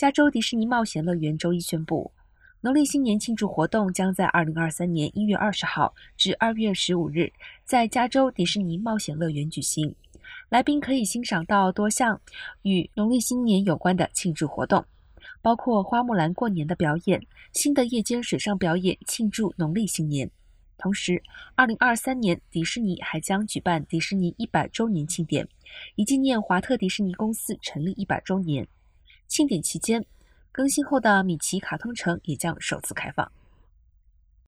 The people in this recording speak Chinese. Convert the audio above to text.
加州迪士尼冒险乐园周一宣布，农历新年庆祝活动将在二零二三年一月二十号至二月十五日在加州迪士尼冒险乐园举行。来宾可以欣赏到多项与农历新年有关的庆祝活动，包括花木兰过年的表演、新的夜间水上表演庆祝农历新年。同时，二零二三年迪士尼还将举办迪士尼一百周年庆典，以纪念华特迪士尼公司成立一百周年。庆典期间，更新后的米奇卡通城也将首次开放。